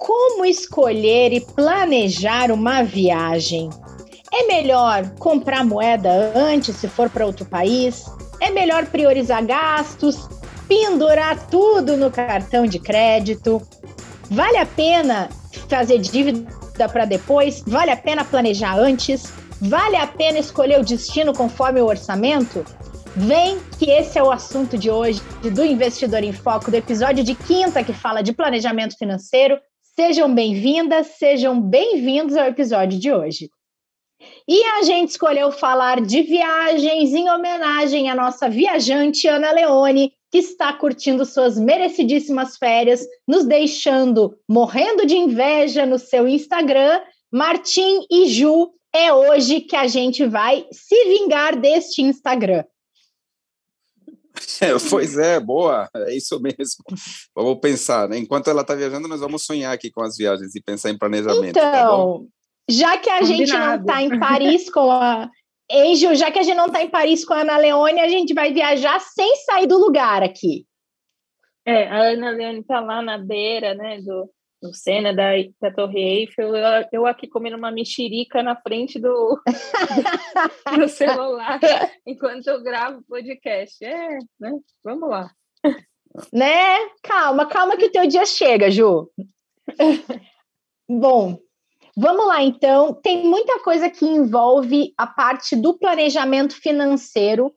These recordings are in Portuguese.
como escolher e planejar uma viagem? É melhor comprar moeda antes se for para outro país? É melhor priorizar gastos? Pendurar tudo no cartão de crédito? Vale a pena fazer dívida para depois? Vale a pena planejar antes? Vale a pena escolher o destino conforme o orçamento? Vem que esse é o assunto de hoje do Investidor em Foco, do episódio de quinta que fala de planejamento financeiro. Sejam bem-vindas, sejam bem-vindos ao episódio de hoje. E a gente escolheu falar de viagens em homenagem à nossa viajante Ana Leone, que está curtindo suas merecidíssimas férias, nos deixando morrendo de inveja no seu Instagram. Martim e Ju, é hoje que a gente vai se vingar deste Instagram. É, pois é, boa, é isso mesmo. Vamos pensar, né? Enquanto ela está viajando, nós vamos sonhar aqui com as viagens e pensar em planejamento. Tá então, tá já que a Combinado. gente não está em Paris com a. Angel, já que a gente não está em Paris com a Ana Leone, a gente vai viajar sem sair do lugar aqui. É, a Ana Leone está lá na beira, né, do, no Sena da, da Torre Eiffel, eu, eu, aqui comendo uma mexerica na frente do, do, celular enquanto eu gravo o podcast. É, né? Vamos lá. Né? Calma, calma que o teu dia chega, Ju. Bom, vamos lá então. Tem muita coisa que envolve a parte do planejamento financeiro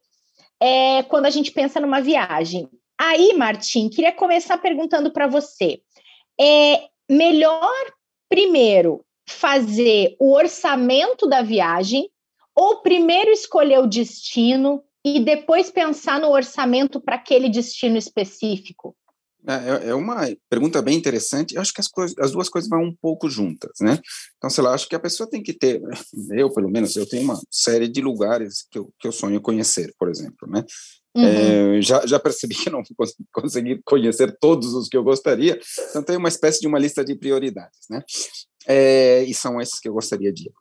é, quando a gente pensa numa viagem. Aí, Martim, queria começar perguntando para você. É, melhor primeiro fazer o orçamento da viagem ou primeiro escolher o destino e depois pensar no orçamento para aquele destino específico? É, é, é uma pergunta bem interessante. Eu acho que as, coisas, as duas coisas vão um pouco juntas, né? Então, sei lá, acho que a pessoa tem que ter, eu pelo menos, eu tenho uma série de lugares que eu, que eu sonho conhecer, por exemplo, né? Uhum. É, já, já percebi que não consegui conhecer todos os que eu gostaria, então tem uma espécie de uma lista de prioridades, né? É, e são esses que eu gostaria de ir.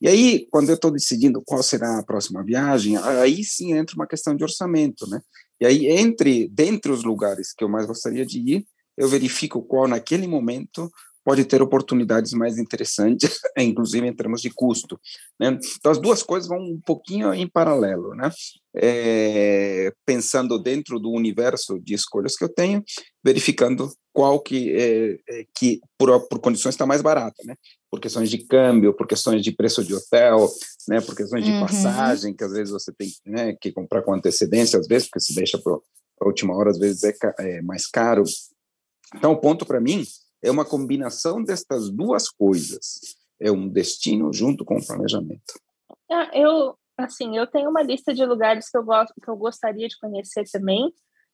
E aí, quando eu estou decidindo qual será a próxima viagem, aí sim entra uma questão de orçamento, né? E aí, entre, dentre os lugares que eu mais gostaria de ir, eu verifico qual, naquele momento, pode ter oportunidades mais interessantes, inclusive em termos de custo. Né? Então, as duas coisas vão um pouquinho em paralelo. Né? É, pensando dentro do universo de escolhas que eu tenho, verificando qual que, é, é, que por, por condições está mais barata, né? Por questões de câmbio, por questões de preço de hotel, né? por questões de uhum. passagem, que às vezes você tem né, que comprar com antecedência, às vezes, porque se deixa para a última hora, às vezes é, é mais caro. Então, o ponto para mim é uma combinação destas duas coisas. É um destino junto com o planejamento. Ah, eu, assim, eu tenho uma lista de lugares que eu gosto, que eu gostaria de conhecer também.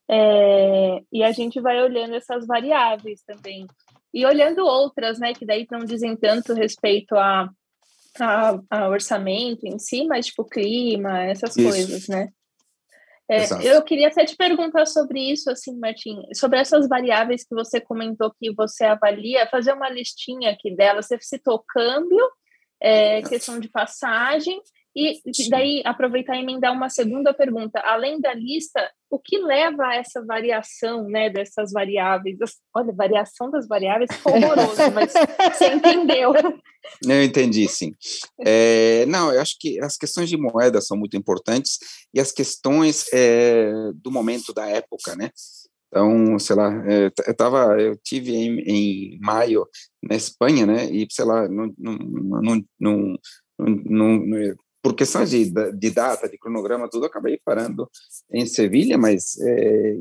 É, e a gente vai olhando essas variáveis também. E olhando outras, né, que daí não dizem tanto respeito a, a, a orçamento em si, mas tipo clima, essas Isso. coisas, né? É, eu queria até te perguntar sobre isso, assim, Martim, sobre essas variáveis que você comentou que você avalia, fazer uma listinha aqui dela. Você citou câmbio, é, questão de passagem, e Sim. daí aproveitar e emendar uma segunda pergunta. Além da lista, o que leva a essa variação né, dessas variáveis? Olha, variação das variáveis ficou horroroso, mas você entendeu. Eu entendi, sim. É, não, eu acho que as questões de moeda são muito importantes e as questões é, do momento da época, né? Então, sei lá, é, eu tava, eu tive em, em maio na Espanha, né? E sei lá, não, não, não, não, não, por questões de, de data, de cronograma, tudo, acabei parando em Sevilha, mas é,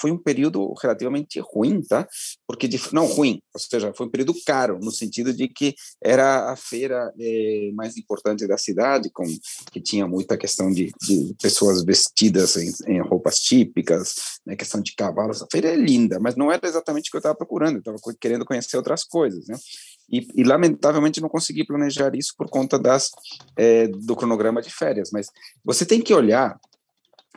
foi um período relativamente ruim, tá? Porque, de, não ruim, ou seja, foi um período caro, no sentido de que era a feira é, mais importante da cidade, com, que tinha muita questão de, de pessoas vestidas em, em, roupas típicas, né, questão de cavalos. A feira é linda, mas não era exatamente o que eu estava procurando, eu estava querendo conhecer outras coisas, né? E, e, lamentavelmente não consegui planejar isso por conta das é, do cronograma de férias. Mas você tem que olhar,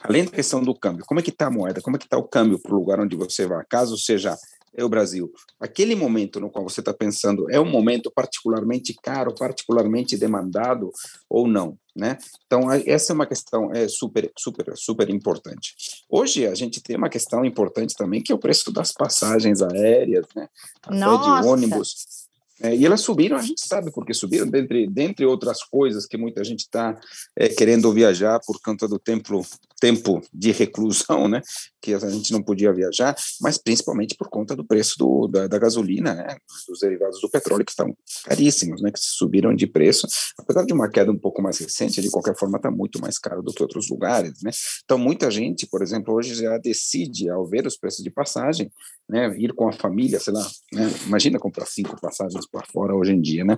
além da questão do câmbio, como é que está a moeda, como é que está o câmbio para o lugar onde você vai, caso seja é o Brasil. Aquele momento no qual você está pensando é um momento particularmente caro, particularmente demandado ou não? né? Então essa é uma questão é super super super importante. Hoje a gente tem uma questão importante também que é o preço das passagens aéreas, né? Até de ônibus. É, e elas subiram, a gente sabe porque subiram, dentre, dentre outras coisas que muita gente está é, querendo viajar por conta do tempo, tempo de reclusão, né? Que a gente não podia viajar, mas principalmente por conta do preço do, da, da gasolina, né? Dos derivados do petróleo que estão caríssimos, né? Que subiram de preço, apesar de uma queda um pouco mais recente, de qualquer forma está muito mais caro do que outros lugares, né? Então muita gente, por exemplo, hoje já decide ao ver os preços de passagem, né? Ir com a família, sei lá, né? Imagina comprar cinco passagens para fora hoje em dia, né?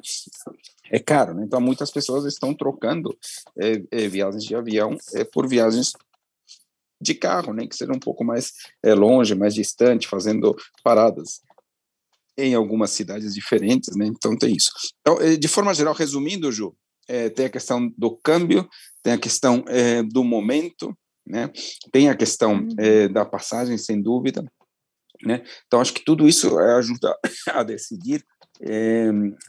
É caro, né? Então muitas pessoas estão trocando é, é, viagens de avião é, por viagens de carro, né? Que sejam um pouco mais é, longe, mais distante, fazendo paradas em algumas cidades diferentes, né? Então tem isso. Então, é, de forma geral, resumindo, Ju, é, tem a questão do câmbio, tem a questão é, do momento, né? Tem a questão é, da passagem, sem dúvida, né? Então acho que tudo isso ajuda a decidir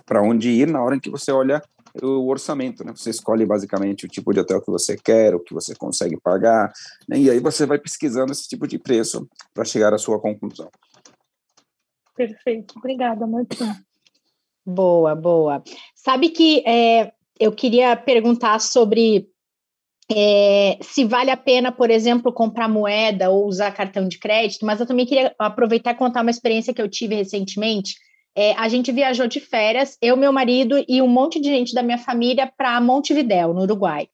para onde ir na hora em que você olha o orçamento, né? Você escolhe basicamente o tipo de hotel que você quer, o que você consegue pagar, né? e aí você vai pesquisando esse tipo de preço para chegar à sua conclusão. Perfeito, obrigada, Martim. Boa, boa. Sabe que é, eu queria perguntar sobre é, se vale a pena, por exemplo, comprar moeda ou usar cartão de crédito, mas eu também queria aproveitar e contar uma experiência que eu tive recentemente é, a gente viajou de férias, eu, meu marido e um monte de gente da minha família para Montevidéu, no Uruguai.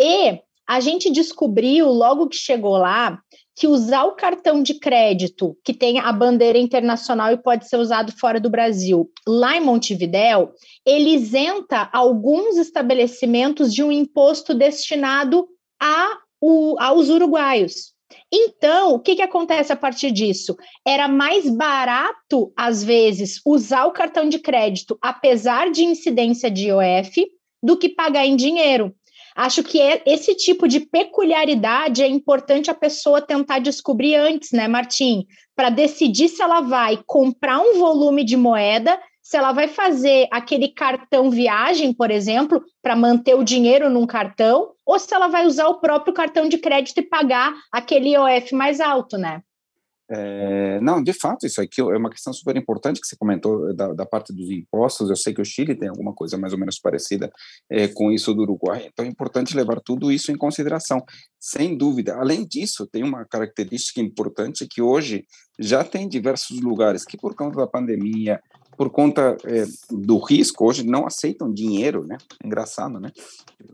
E a gente descobriu, logo que chegou lá, que usar o cartão de crédito que tem a bandeira internacional e pode ser usado fora do Brasil, lá em Montevidéu, ele isenta alguns estabelecimentos de um imposto destinado a, o, aos uruguaios. Então, o que, que acontece a partir disso? Era mais barato, às vezes, usar o cartão de crédito, apesar de incidência de IOF, do que pagar em dinheiro. Acho que é, esse tipo de peculiaridade é importante a pessoa tentar descobrir antes, né, Martim? Para decidir se ela vai comprar um volume de moeda se ela vai fazer aquele cartão viagem, por exemplo, para manter o dinheiro num cartão, ou se ela vai usar o próprio cartão de crédito e pagar aquele IOF mais alto, né? É, não, de fato, isso aqui é uma questão super importante que você comentou da, da, parte dos impostos. Eu sei que o Chile tem alguma coisa mais ou menos parecida é, com isso do Uruguai, então é importante levar tudo isso em consideração, sem dúvida. Além disso, tem uma característica importante que hoje já tem diversos lugares que, por conta da pandemia, por conta é, do risco, hoje não aceitam dinheiro, né? Engraçado, né?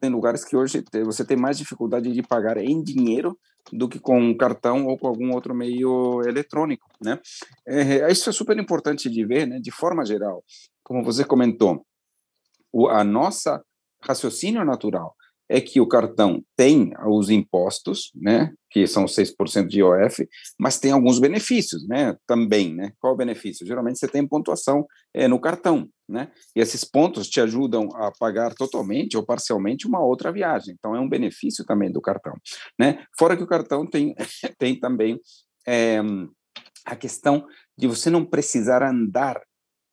Tem lugares que hoje você tem mais dificuldade de pagar em dinheiro do que com um cartão ou com algum outro meio eletrônico, né? É, isso é super importante de ver, né? De forma geral, como você comentou, o, a nossa raciocínio natural é que o cartão tem os impostos, né, que são 6% de IOF, mas tem alguns benefícios, né, também, né? Qual o benefício? Geralmente você tem pontuação é, no cartão, né? E esses pontos te ajudam a pagar totalmente ou parcialmente uma outra viagem. Então é um benefício também do cartão, né? Fora que o cartão tem tem também é, a questão de você não precisar andar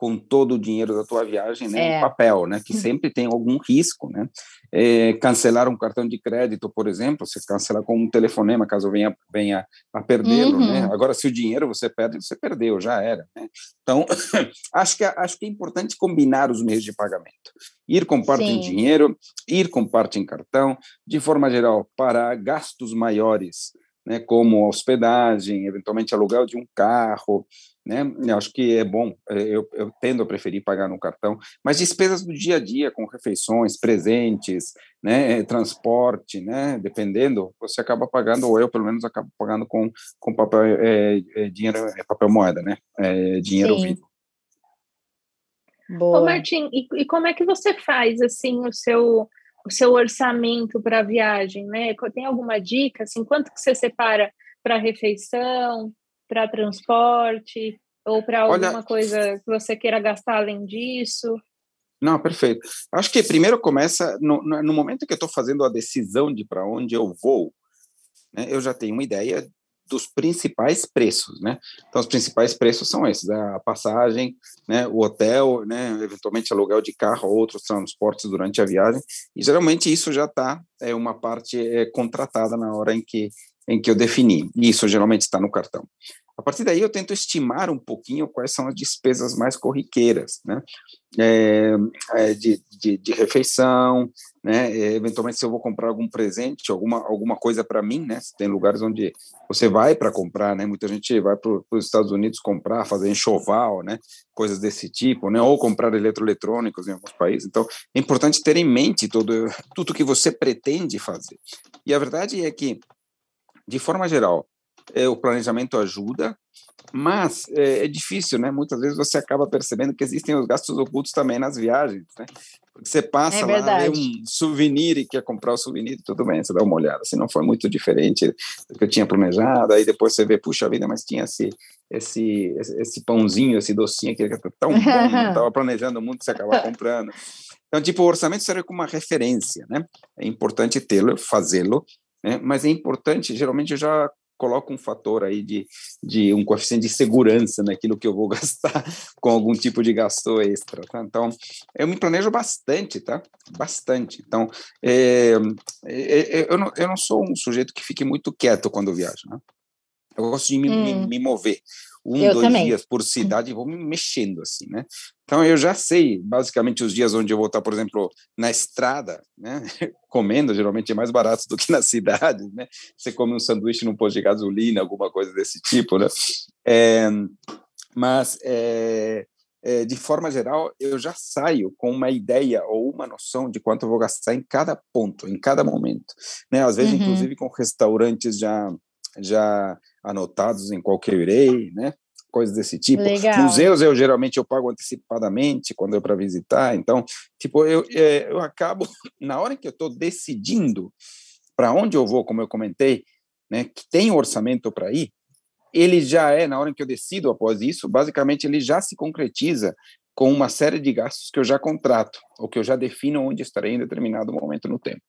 com todo o dinheiro da tua viagem né, é. em papel, né, que sempre tem algum risco, né, é, cancelar um cartão de crédito, por exemplo, você cancelar com um telefonema, caso venha, venha a perdê-lo, né, uhum. né, agora se o dinheiro você perde, você perdeu, já era, né, então acho que, acho que é importante combinar os meios de pagamento, ir com parte Sim. em dinheiro, ir com parte em cartão, de forma geral, para gastos maiores, né, como hospedagem, eventualmente aluguel de um carro, né? Eu acho que é bom, é, eu, eu, tendo a preferir pagar no cartão, mas despesas do dia a dia, com refeições, presentes, né, transporte, né, dependendo, você acaba pagando, ou eu pelo menos acabo pagando com, com papel, é, é dinheiro, é papel moeda, né, é, dinheiro Sim. vivo. Boa. Ô, Martim, e, e como é que você faz, assim, o seu o seu orçamento para a viagem, né? Tem alguma dica, assim, quanto que você separa para refeição, para transporte ou para alguma Olha, coisa que você queira gastar além disso? Não, perfeito. Acho que primeiro começa no, no momento que eu estou fazendo a decisão de para onde eu vou, né, eu já tenho uma ideia dos principais preços, né? Então, os principais preços são esses: a passagem, né, o hotel, né, eventualmente aluguel de carro, outros transportes durante a viagem. E geralmente isso já está é uma parte é, contratada na hora em que em que eu defini. Isso geralmente está no cartão. A partir daí, eu tento estimar um pouquinho quais são as despesas mais corriqueiras, né? É, é, de, de, de, refeição, né? É, eventualmente, se eu vou comprar algum presente, alguma, alguma coisa para mim, né? Tem lugares onde você vai para comprar, né? Muita gente vai para os Estados Unidos comprar, fazer enxoval, né? Coisas desse tipo, né? Ou comprar eletroeletrônicos em alguns países. Então, é importante ter em mente todo, tudo que você pretende fazer. E a verdade é que, de forma geral, é, o planejamento ajuda, mas é, é, difícil, né? Muitas vezes você acaba percebendo que existem os gastos ocultos também nas viagens, né? Porque você passa é lá, vê um souvenir e quer comprar o souvenir, tudo bem, você dá uma olhada, se não foi muito diferente do que eu tinha planejado, aí depois você vê, puxa vida, mas tinha esse, esse, esse pãozinho, esse docinho que era tão bom, não estava planejando muito, você acaba comprando. Então, tipo, o orçamento serve como uma referência, né? É importante tê-lo, fazê-lo, né? mas é importante, geralmente eu já coloco um fator aí de, de um coeficiente de segurança naquilo que eu vou gastar com algum tipo de gasto extra, tá? Então, eu me planejo bastante, tá? Bastante. Então, é, é, eu, não, eu não sou um sujeito que fique muito quieto quando viajo, né? Eu gosto de me, hum. me, me mover um, eu dois também. dias por cidade e vou me mexendo assim, né? Então eu já sei basicamente os dias onde eu vou estar, por exemplo, na estrada, né? Comendo, geralmente é mais barato do que na cidade, né? Você come um sanduíche num posto de gasolina, alguma coisa desse tipo, né? É, mas é, é, de forma geral, eu já saio com uma ideia ou uma noção de quanto eu vou gastar em cada ponto, em cada momento, né? Às vezes, uhum. inclusive, com restaurantes já já anotados em qual que eu irei, né? Coisas desse tipo. Legal. Museus eu geralmente eu pago antecipadamente quando eu para visitar, então, tipo, eu, é, eu acabo na hora que eu estou decidindo para onde eu vou, como eu comentei, né, que tem orçamento para ir, ele já é na hora que eu decido após isso, basicamente ele já se concretiza com uma série de gastos que eu já contrato, ou que eu já defino onde estarei em determinado momento no tempo.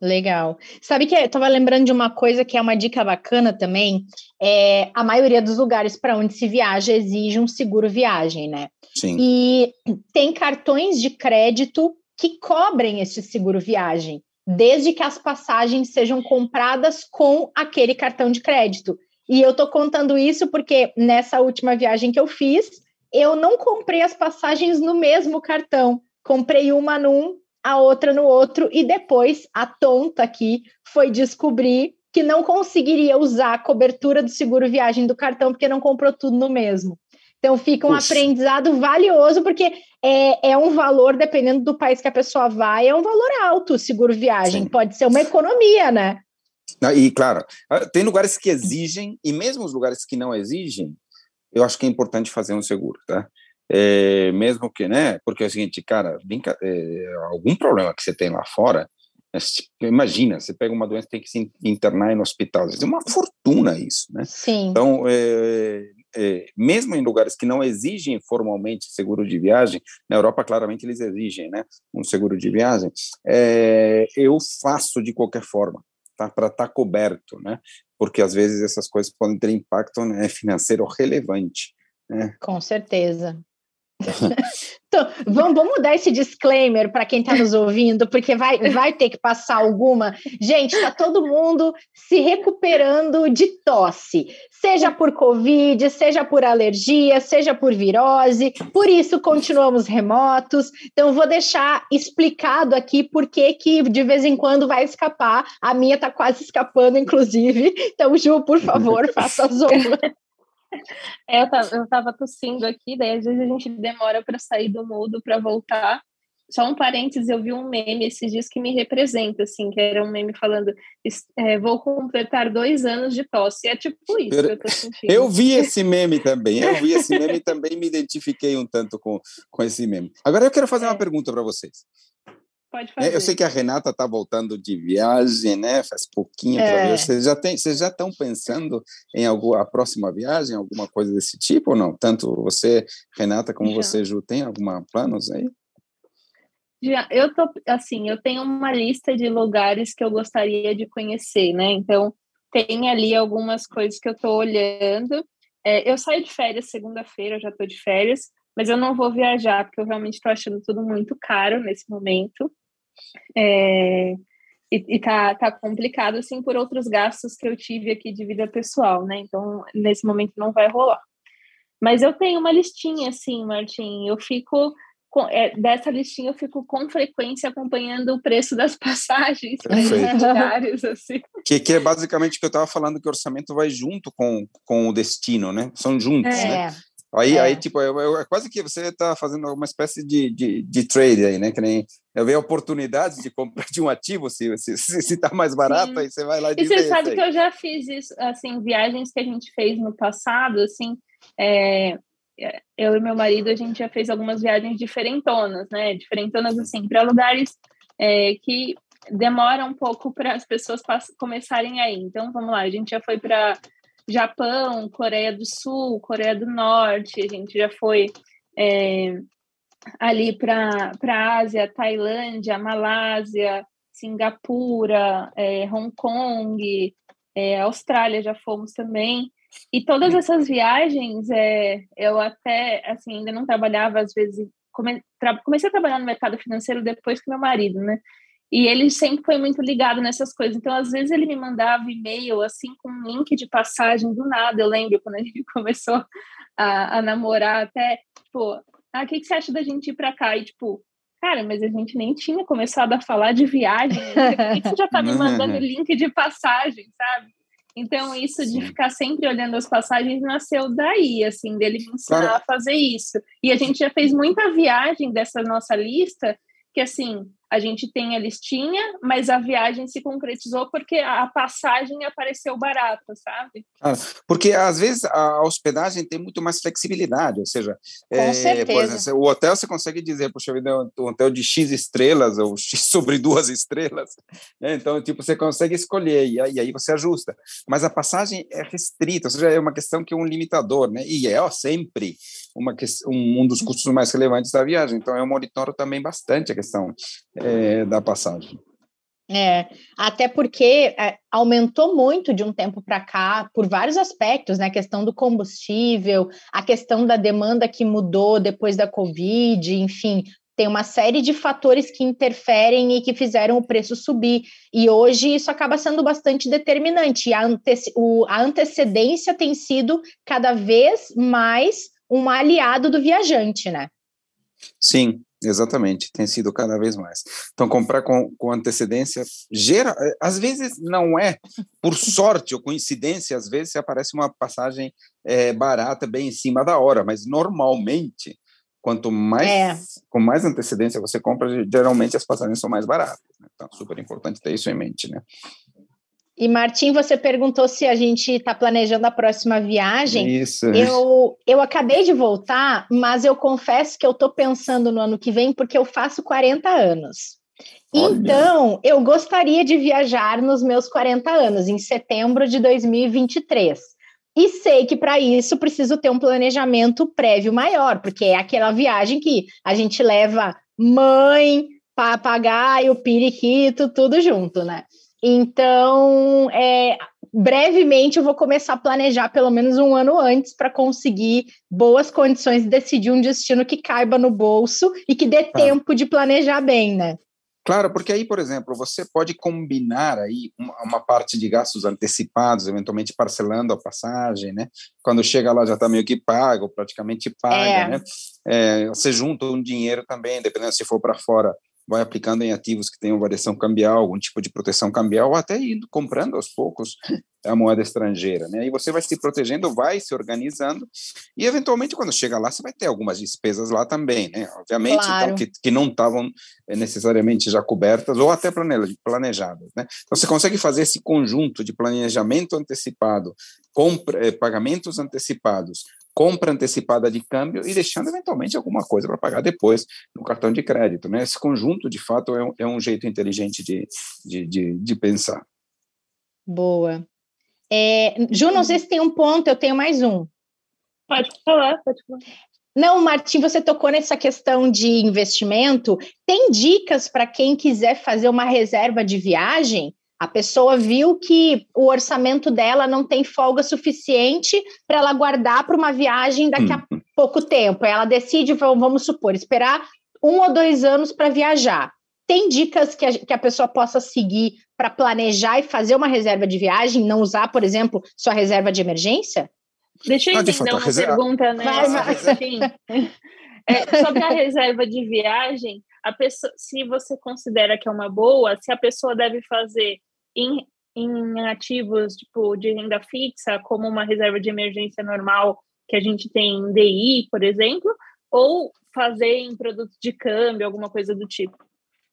Legal. Sabe que eu estava lembrando de uma coisa que é uma dica bacana também. É, a maioria dos lugares para onde se viaja exige um seguro viagem, né? Sim. E tem cartões de crédito que cobrem esse seguro viagem, desde que as passagens sejam compradas com aquele cartão de crédito. E eu estou contando isso porque nessa última viagem que eu fiz, eu não comprei as passagens no mesmo cartão. Comprei uma num a outra no outro, e depois a tonta aqui foi descobrir que não conseguiria usar a cobertura do seguro viagem do cartão porque não comprou tudo no mesmo. Então fica um Puxa. aprendizado valioso, porque é, é um valor, dependendo do país que a pessoa vai, é um valor alto o seguro viagem. Sim. Pode ser uma economia, né? E claro, ah, tem lugares que exigem, e mesmo os lugares que não exigem, eu acho que é importante fazer um seguro, tá? É, mesmo que, né? Porque é o seguinte, cara, brinca, é, algum problema que você tem lá fora, né, imagina, você pega uma doença tem que se internar no hospital, é uma fortuna isso, né? Sim. Então, é, é, mesmo em lugares que não exigem formalmente seguro de viagem, na Europa claramente eles exigem, né, um seguro de viagem, é, eu faço de qualquer forma, tá, para estar tá coberto, né, porque às vezes essas coisas podem ter impacto né, financeiro relevante. Né? Com certeza. Então, vamos, vamos mudar esse disclaimer para quem está nos ouvindo, porque vai, vai ter que passar alguma. Gente, está todo mundo se recuperando de tosse, seja por Covid, seja por alergia, seja por virose, por isso continuamos remotos. Então, vou deixar explicado aqui por que, de vez em quando vai escapar. A minha está quase escapando, inclusive. Então, Ju, por favor, faça as honras. É, eu, tava, eu tava tossindo aqui, daí às vezes a gente demora para sair do mudo para voltar. Só um parênteses, eu vi um meme esses dias que me representa, assim, que era um meme falando é, vou completar dois anos de tosse. É tipo isso eu, que eu tô sentindo. Eu vi esse meme também, eu vi esse meme também me identifiquei um tanto com, com esse meme. Agora eu quero fazer é. uma pergunta para vocês. Pode fazer. Eu sei que a Renata está voltando de viagem, né? Faz pouquinho é. Vocês já tem, vocês já estão pensando em alguma a próxima viagem, alguma coisa desse tipo ou não? Tanto você, Renata, como já. você, Ju, tem alguma planos aí? Já, eu tô assim, eu tenho uma lista de lugares que eu gostaria de conhecer, né? Então, tem ali algumas coisas que eu estou olhando. É, eu saio de férias segunda-feira, eu já estou de férias, mas eu não vou viajar, porque eu realmente estou achando tudo muito caro nesse momento. É, e, e tá, tá complicado, assim, por outros gastos que eu tive aqui de vida pessoal, né? Então, nesse momento não vai rolar. Mas eu tenho uma listinha, assim, Martim. Eu fico é, dessa listinha eu fico com frequência acompanhando o preço das passagens lugares, assim. Que, que é basicamente o que eu estava falando, que o orçamento vai junto com, com o destino, né? São juntos, é. né? Aí, é. aí tipo, é, é, quase que você está fazendo uma espécie de, de, de, trade aí, né? Que nem eu vejo oportunidades de comprar de um ativo, se está se, se, tá mais barato, Sim. aí você vai lá e E você sabe que eu já fiz isso, assim, viagens que a gente fez no passado, assim, é, eu e meu marido, a gente já fez algumas viagens diferentonas, né? Diferentonas, assim, para lugares é, que demora um pouco para as pessoas começarem aí. Então, vamos lá, a gente já foi para Japão, Coreia do Sul, Coreia do Norte, a gente já foi é, ali para a Ásia, Tailândia, Malásia, Singapura, é, Hong Kong, é, Austrália já fomos também. E todas essas viagens, é, eu até, assim, ainda não trabalhava, às vezes, come, tra, comecei a trabalhar no mercado financeiro depois que meu marido, né? E ele sempre foi muito ligado nessas coisas. Então, às vezes, ele me mandava e-mail, assim, com um link de passagem do nada. Eu lembro quando a gente começou a, a namorar, até, tipo, ah, o que, que você acha da gente ir para cá? E, tipo, cara, mas a gente nem tinha começado a falar de viagem. Por que, que você já tá me mandando link de passagem, sabe? Então, isso de ficar sempre olhando as passagens nasceu daí, assim, dele me ensinar claro. a fazer isso. E a gente já fez muita viagem dessa nossa lista, que assim, a gente tem a listinha, mas a viagem se concretizou porque a passagem apareceu barata, sabe? Ah, porque às vezes a hospedagem tem muito mais flexibilidade, ou seja, é, exemplo, o hotel você consegue dizer, puxa vida, um hotel de X estrelas ou X sobre duas estrelas, né? então tipo você consegue escolher e aí, e aí, você ajusta. Mas a passagem é restrita, ou seja, é uma questão que é um limitador, né? E é ó, sempre uma um, um dos custos mais relevantes da viagem. Então eu monitoro também bastante a questão é, da passagem. É, até porque é, aumentou muito de um tempo para cá por vários aspectos, né? A questão do combustível, a questão da demanda que mudou depois da Covid, enfim, tem uma série de fatores que interferem e que fizeram o preço subir. E hoje isso acaba sendo bastante determinante. A, ante o, a antecedência tem sido cada vez mais um aliado do viajante, né? Sim, Exatamente, tem sido cada vez mais. Então, comprar com, com antecedência, gera, às vezes não é por sorte ou coincidência, às vezes aparece uma passagem é, barata bem em cima da hora, mas normalmente, quanto mais é. com mais antecedência você compra, geralmente as passagens são mais baratas. Né? Então, super importante ter isso em mente, né? E Martim, você perguntou se a gente está planejando a próxima viagem. Isso. Eu, eu acabei de voltar, mas eu confesso que eu estou pensando no ano que vem porque eu faço 40 anos. Olha. Então, eu gostaria de viajar nos meus 40 anos, em setembro de 2023. E sei que para isso preciso ter um planejamento prévio maior, porque é aquela viagem que a gente leva mãe, papagaio, periquito, tudo junto, né? Então, é, brevemente eu vou começar a planejar pelo menos um ano antes para conseguir boas condições de decidir um destino que caiba no bolso e que dê tempo de planejar bem, né? Claro, porque aí, por exemplo, você pode combinar aí uma, uma, parte de gastos antecipados, eventualmente parcelando a passagem, né? Quando chega lá já está meio que pago, praticamente paga, é. né? É, você junta um dinheiro também, dependendo se for para fora, vai aplicando em ativos que tenham variação cambial, algum tipo de proteção cambial, ou até indo comprando aos poucos a moeda estrangeira, né? E você vai se protegendo, vai se organizando, e eventualmente quando chega lá, você vai ter algumas despesas lá também, né? Obviamente, então, claro. então, que, que não estavam eh, necessariamente já cobertas ou até planejadas, né? Então, você consegue fazer esse conjunto de planejamento antecipado, compra, eh, pagamentos antecipados, compra antecipada de câmbio e deixando eventualmente alguma coisa para pagar depois no cartão de crédito. Né? Esse conjunto, de fato, é um, é um jeito inteligente de, de, de, de pensar. Boa. É, Ju, não sei se tem um ponto, eu tenho mais um. Pode falar, pode falar. Não, Martim, você tocou nessa questão de investimento. Tem dicas para quem quiser fazer uma reserva de viagem? A pessoa viu que o orçamento dela não tem folga suficiente para ela guardar para uma viagem daqui a uhum. pouco tempo. Ela decide, vamos supor, esperar um ou dois anos para viajar. Tem dicas que a, que a pessoa possa seguir para planejar e fazer uma reserva de viagem, não usar, por exemplo, sua reserva de emergência? Deixa eu entender fato, uma reserva... pergunta, né? Vai, vai. Assim, é, sobre a reserva de viagem, a pessoa, se você considera que é uma boa, se a pessoa deve fazer em, em ativos tipo de renda fixa, como uma reserva de emergência normal que a gente tem em DI, por exemplo, ou fazer em produtos de câmbio, alguma coisa do tipo?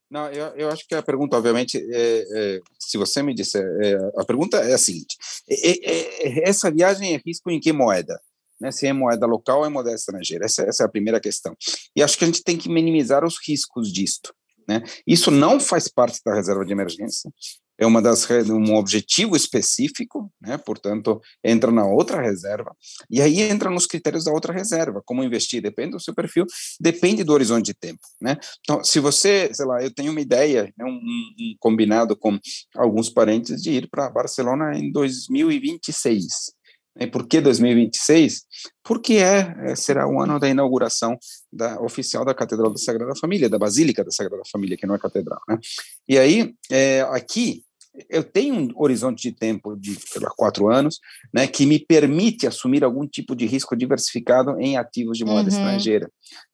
Não, eu, eu acho que a pergunta, obviamente, é, é, se você me disser, é, a pergunta é a seguinte: é, é, é, essa viagem é risco em que moeda? Né, se é moeda local ou é moeda estrangeira? Essa, essa, é a primeira questão. E acho que a gente tem que minimizar os riscos disto. Né? Isso não faz parte da reserva de emergência é uma das um objetivo específico, né? Portanto, entra na outra reserva e aí entra nos critérios da outra reserva. Como investir depende do seu perfil, depende do horizonte de tempo, né? Então, se você, sei lá, eu tenho uma ideia, né, um, um combinado com alguns parentes de ir para Barcelona em 2026. E por que 2026? Porque é, é, será o ano da inauguração da, oficial da Catedral da Sagrada Família, da Basílica da Sagrada Família, que não é catedral, né? E aí, é, aqui, eu tenho um horizonte de tempo de sei lá, quatro anos, né, que me permite assumir algum tipo de risco diversificado em ativos de moeda uhum. estrangeira,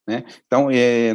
né? Então, é,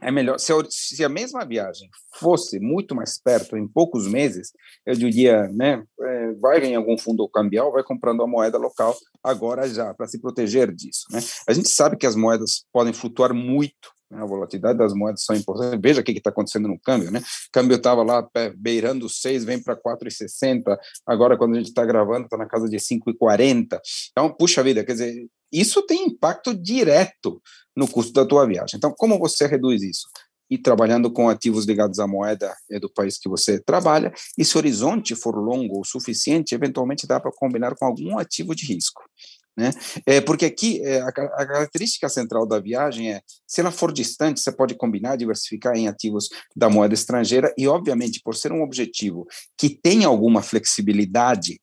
é melhor se, se, a mesma viagem fosse muito mais perto em poucos meses, eu diria, né, é, vai em algum fundo cambial, vai comprando a moeda local agora já para se proteger disso, né? A gente sabe que as moedas podem flutuar muito? A volatilidade das moedas são importantes. Veja o que está acontecendo no câmbio, né? O câmbio estava lá beirando 6, vem para 4,60. Agora, quando a gente está gravando, está na casa de 5,40. Então, puxa vida, quer dizer, isso tem impacto direto no custo da tua viagem. Então, como você reduz isso? E trabalhando com ativos ligados à moeda é do país que você trabalha, e se o horizonte for longo o suficiente, eventualmente dá para combinar com algum ativo de risco. Né? É, porque aqui é, a, a, característica central da viagem é, se ela for distante, você pode combinar, diversificar em ativos da moeda estrangeira e, obviamente, por ser um objetivo que tem alguma flexibilidade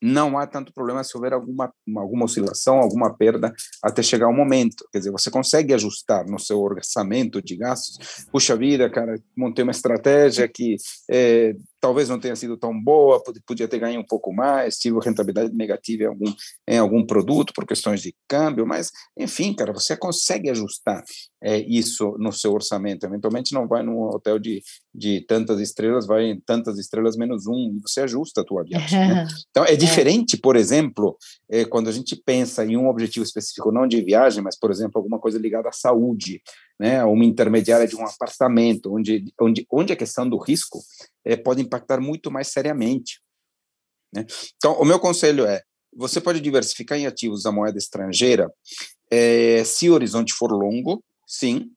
não há tanto problema se houver alguma, alguma oscilação, alguma perda até chegar o momento. Quer dizer, você consegue ajustar no seu orçamento de gastos. Puxa vida, cara, montei uma estratégia que é, talvez não tenha sido tão boa, podia ter ganho um pouco mais, tive rentabilidade negativa em algum, em algum produto por questões de câmbio, mas, enfim, cara, você consegue ajustar é, isso no seu orçamento. Eventualmente não vai num hotel de, de tantas estrelas, vai em tantas estrelas menos um, e você ajusta a tua viagem. Né? Então, é, é diferente, por exemplo, é, quando a gente pensa em um objetivo específico, não de viagem, mas, por exemplo, alguma coisa ligada à saúde, né, uma intermediária de um apartamento, onde, onde, onde a questão do risco é, pode impactar muito mais seriamente. Né? Então, o meu conselho é: você pode diversificar em ativos da moeda estrangeira é, se o horizonte for longo, sim,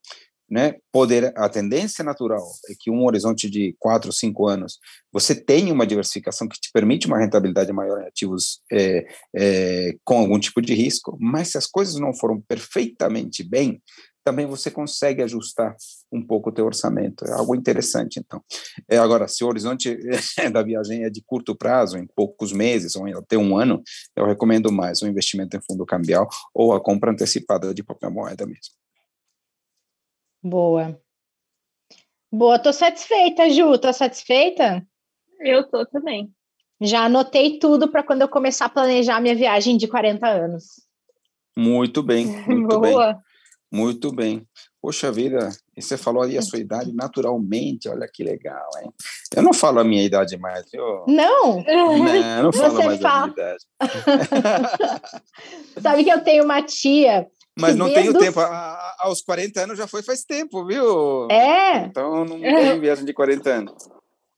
né, poder, a tendência natural é que um horizonte de quatro, cinco anos, você tenha uma diversificação que te permite uma rentabilidade maior em ativos é, é, com algum tipo de risco, mas se as coisas não foram perfeitamente bem, também você consegue ajustar um pouco o teu orçamento. É algo interessante, então. É, agora, se o horizonte da viagem é de curto prazo, em poucos meses ou até um ano, eu recomendo mais o investimento em fundo cambial ou a compra antecipada de papel moeda mesmo. Boa. Boa, tô satisfeita, Ju. Tô satisfeita? Eu tô também. Já anotei tudo para quando eu começar a planejar minha viagem de 40 anos. Muito bem, muito Boa. bem. Muito bem. Poxa vida, e você falou aí a sua idade naturalmente, olha que legal, hein? Eu não falo a minha idade mais, viu? Não? Não, não falo você mais fala. a minha idade. Sabe que eu tenho uma tia mas não tenho tempo. A, aos 40 anos já foi faz tempo, viu? É. Então não tenho viagem de 40 anos.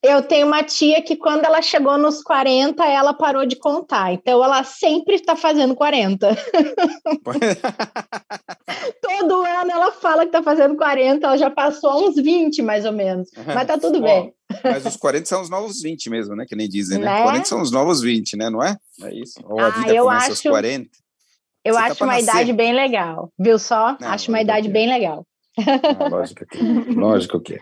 Eu tenho uma tia que, quando ela chegou nos 40, ela parou de contar. Então, ela sempre está fazendo 40. Todo ano ela fala que está fazendo 40, ela já passou uns 20, mais ou menos. Mas tá tudo bem. Mas os 40 são os novos 20 mesmo, né? Que nem dizem, né? né? 40 são os novos 20, né? Não é? É isso. Ou a ah, vida começa acho... aos 40. Eu Você tá acho tá uma nascer. idade bem legal, viu só? Não, acho uma idade bem legal. Não, lógico que é. Lógico que é.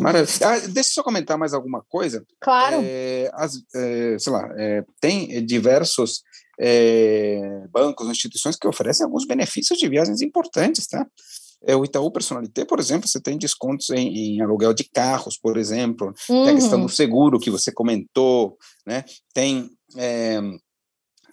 Maravilha. Ah, deixa eu só comentar mais alguma coisa. Claro. É, as, é, sei lá, é, tem diversos é, bancos, instituições que oferecem alguns benefícios de viagens importantes, tá? É, o Itaú Personalité, por exemplo, você tem descontos em, em aluguel de carros, por exemplo, uhum. tem a questão do seguro que você comentou, né? Tem é,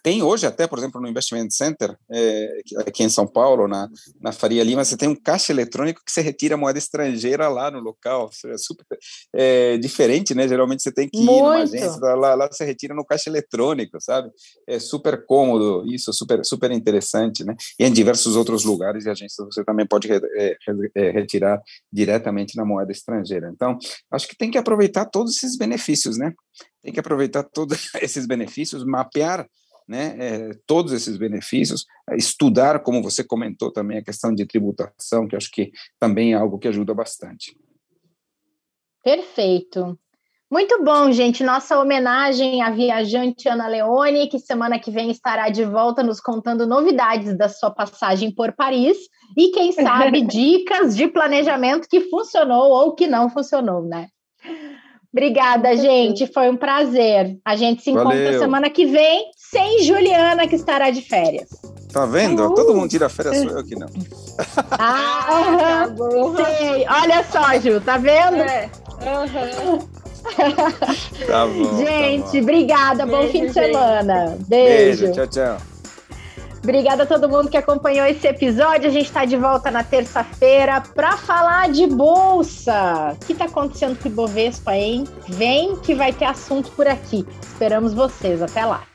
tem hoje até, por exemplo, no Investment Center, é, aqui em São Paulo, na, na Faria Lima, você tem um caixa eletrônico que você retira moeda estrangeira lá no local. É super é, diferente, né? Geralmente você tem que ir Muito. numa agência, lá, lá você retira no caixa eletrônico, sabe? É super cômodo, isso, super, super interessante, né? E em diversos outros lugares e agências você também pode re, é, é, retirar diretamente na moeda estrangeira. Então, acho que tem que aproveitar todos esses benefícios, né? Tem que aproveitar todos esses benefícios, mapear né, é, todos esses benefícios, estudar, como você comentou também, a questão de tributação, que acho que também é algo que ajuda bastante. Perfeito. Muito bom, gente. Nossa homenagem à viajante Ana Leone, que semana que vem estará de volta nos contando novidades da sua passagem por Paris e, quem sabe, dicas de planejamento que funcionou ou que não funcionou, né? Obrigada, gente. Foi um prazer. A gente se encontra Valeu. semana que vem, sem Juliana, que estará de férias. Tá vendo? Uh. Todo mundo tira férias, sou eu que não. Ah, uhum. Sei. Olha só, Ju, tá vendo? É. Uhum. tá bom. Gente, tá bom. obrigada. Beijo, bom fim de semana. Beijo. Beijo. Tchau, tchau. Obrigada a todo mundo que acompanhou esse episódio. A gente está de volta na terça-feira para falar de bolsa. O que está acontecendo com o Ibovespa, hein? Vem que vai ter assunto por aqui. Esperamos vocês. Até lá.